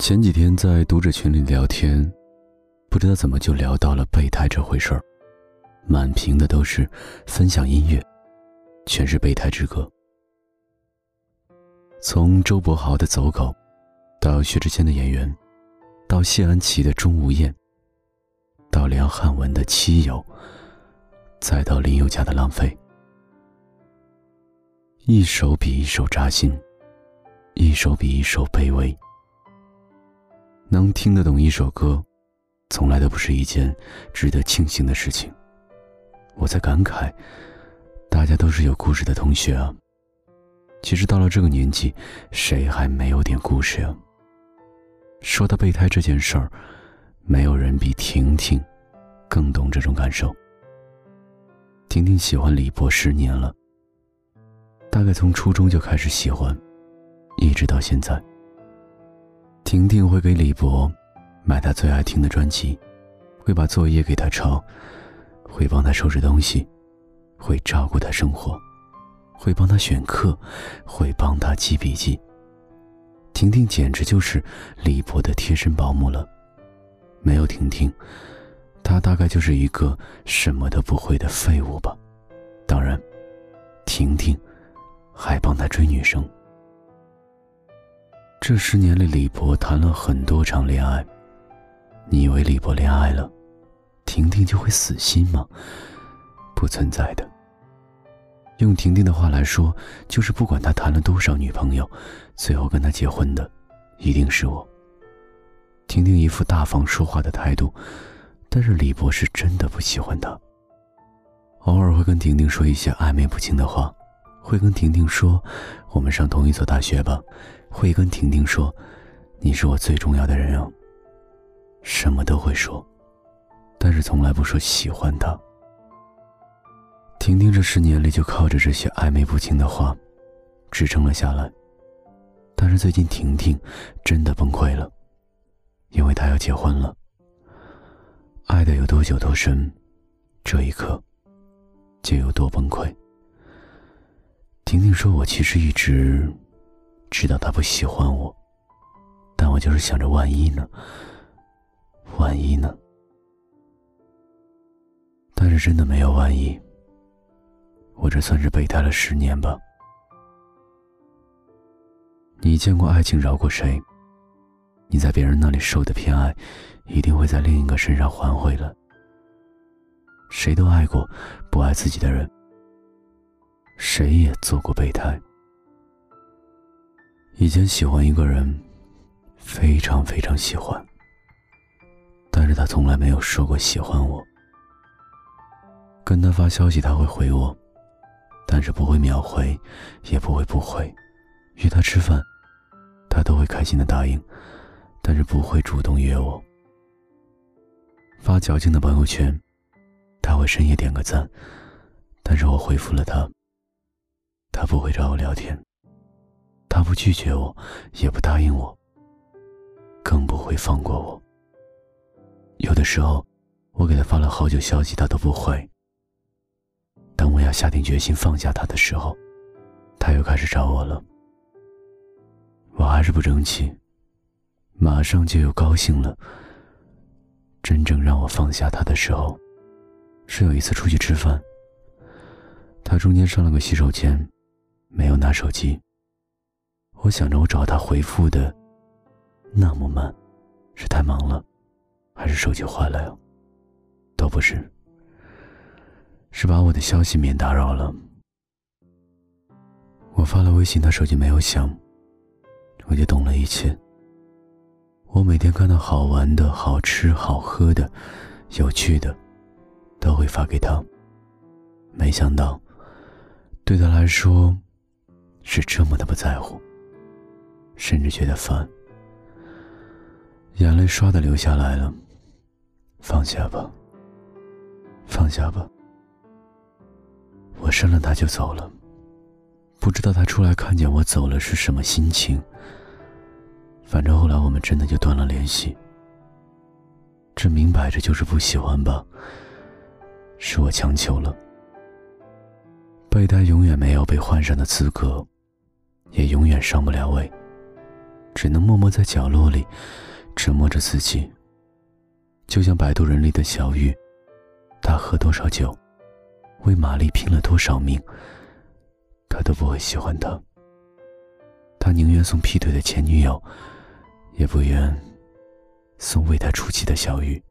前几天在读者群里聊天，不知道怎么就聊到了备胎这回事儿，满屏的都是分享音乐，全是备胎之歌。从周柏豪的《走狗》，到薛之谦的《演员》，到谢安琪的《钟无艳》，到梁汉文的《妻友》，再到林宥嘉的《浪费》，一首比一首扎心，一首比一首卑微。能听得懂一首歌，从来都不是一件值得庆幸的事情。我在感慨，大家都是有故事的同学啊。其实到了这个年纪，谁还没有点故事呀？说到备胎这件事儿，没有人比婷婷更懂这种感受。婷婷喜欢李博十年了，大概从初中就开始喜欢，一直到现在。婷婷会给李博买他最爱听的专辑，会把作业给他抄，会帮他收拾东西，会照顾他生活，会帮他选课，会帮他记笔记。婷婷简直就是李博的贴身保姆了。没有婷婷，他大概就是一个什么都不会的废物吧。当然，婷婷还帮他追女生。这十年里，李博谈了很多场恋爱。你以为李博恋爱了，婷婷就会死心吗？不存在的。用婷婷的话来说，就是不管他谈了多少女朋友，最后跟他结婚的，一定是我。婷婷一副大方说话的态度，但是李博是真的不喜欢她。偶尔会跟婷婷说一些暧昧不清的话，会跟婷婷说：“我们上同一所大学吧。”会跟婷婷说：“你是我最重要的人哦。”什么都会说，但是从来不说喜欢她。婷婷这十年里就靠着这些暧昧不清的话，支撑了下来。但是最近婷婷真的崩溃了，因为她要结婚了。爱的有多久多深，这一刻就有多崩溃。婷婷说：“我其实一直……”知道他不喜欢我，但我就是想着万一呢？万一呢？但是真的没有万一。我这算是备胎了十年吧。你见过爱情饶过谁？你在别人那里受的偏爱，一定会在另一个身上还回来。谁都爱过不爱自己的人，谁也做过备胎。以前喜欢一个人，非常非常喜欢，但是他从来没有说过喜欢我。跟他发消息他会回我，但是不会秒回，也不会不回。约他吃饭，他都会开心的答应，但是不会主动约我。发矫情的朋友圈，他会深夜点个赞，但是我回复了他，他不会找我聊天。他不拒绝我，也不答应我，更不会放过我。有的时候，我给他发了好久消息，他都不回。当我要下定决心放下他的时候，他又开始找我了。我还是不争气，马上就又高兴了。真正让我放下他的时候，是有一次出去吃饭，他中间上了个洗手间，没有拿手机。我想着，我找他回复的那么慢，是太忙了，还是手机坏了呀？都不是，是把我的消息免打扰了。我发了微信，他手机没有响，我就懂了一切。我每天看到好玩的、好吃、好喝的、有趣的，都会发给他。没想到，对他来说，是这么的不在乎。甚至觉得烦，眼泪唰的流下来了。放下吧，放下吧。我删了他就走了，不知道他出来看见我走了是什么心情。反正后来我们真的就断了联系。这明摆着就是不喜欢吧？是我强求了。备胎永远没有被换上的资格，也永远上不了位。只能默默在角落里折磨着自己。就像摆渡人里的小雨，他喝多少酒，为玛丽拼了多少命，他都不会喜欢他。他宁愿送劈腿的前女友，也不愿送为他出气的小雨。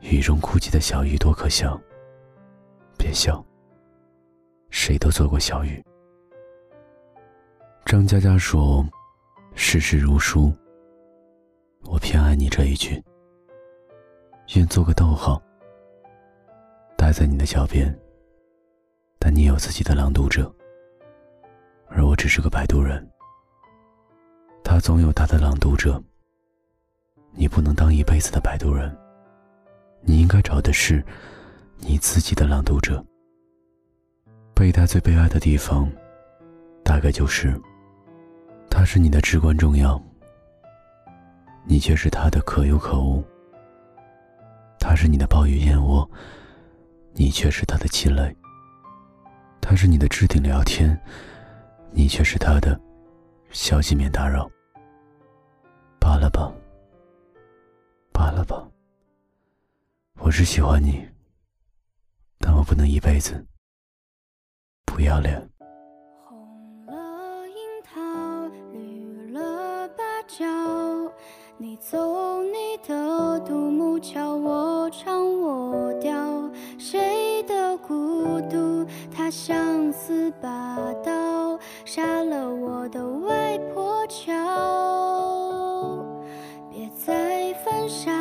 雨中哭泣的小雨多可笑！别笑，谁都做过小雨。张嘉佳说：“世事如书，我偏爱你这一句。愿做个逗号，待在你的脚边。但你有自己的朗读者，而我只是个摆渡人。他总有他的朗读者，你不能当一辈子的摆渡人。”你应该找的是你自己的朗读者。备胎最悲哀的地方，大概就是，他是你的至关重要，你却是他的可有可无；他是你的暴雨燕窝，你却是他的气馁；他是你的置顶聊天，你却是他的消息免打扰。罢了吧，罢了吧。我是喜欢你，但我不能一辈子。不要脸。红了樱桃，绿了芭蕉，你走你的独木桥，我唱我调。谁的孤独？它像似把刀，杀了我的外婆桥。别再犯傻，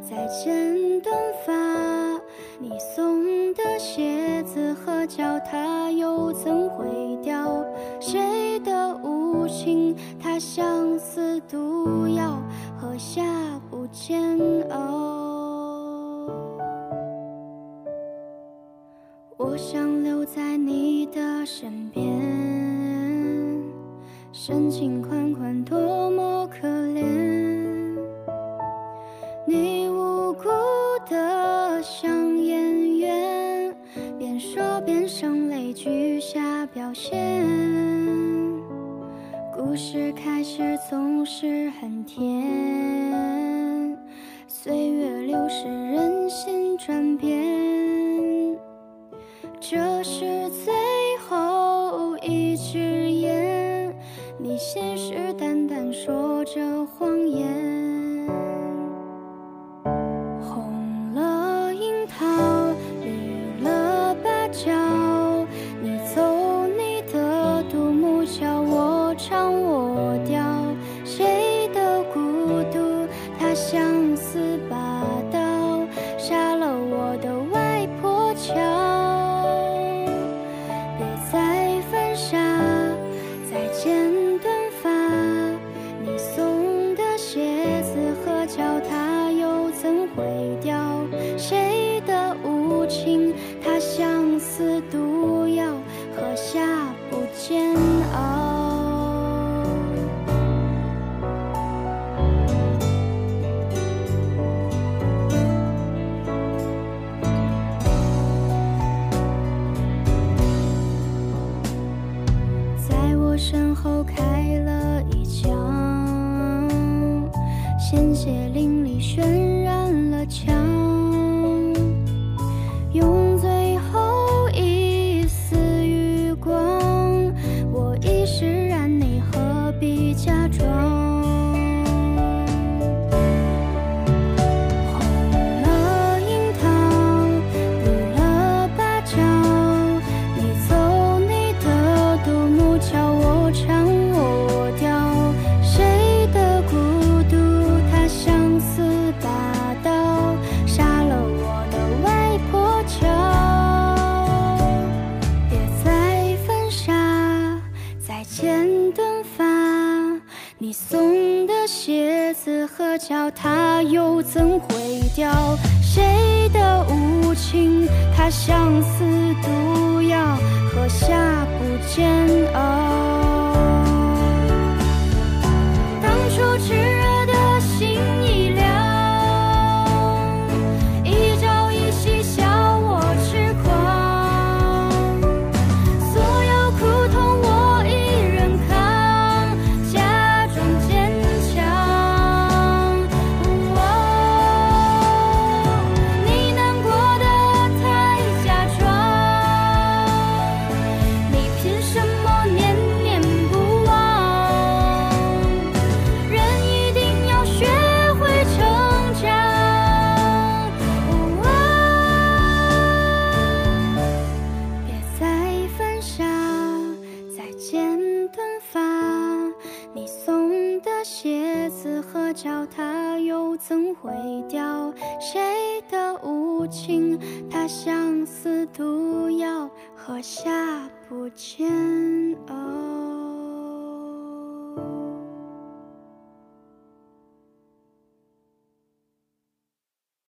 再剪短发，你送的鞋子和。脚踏不曾毁掉？谁的无情？它相思毒药，喝下不煎熬。我想留在你的身边，深情款款，多么可表现，故事开始总是很甜，岁月流逝，人心转变，这是最后一支烟，你信誓旦旦说着谎言。林里渲染了墙，用。你送的鞋子和脚它又怎会掉？谁的无情？它像似毒药，喝下不煎熬。当初只鞋子和脚踏又怎会掉谁的无情他相思毒药喝下不煎熬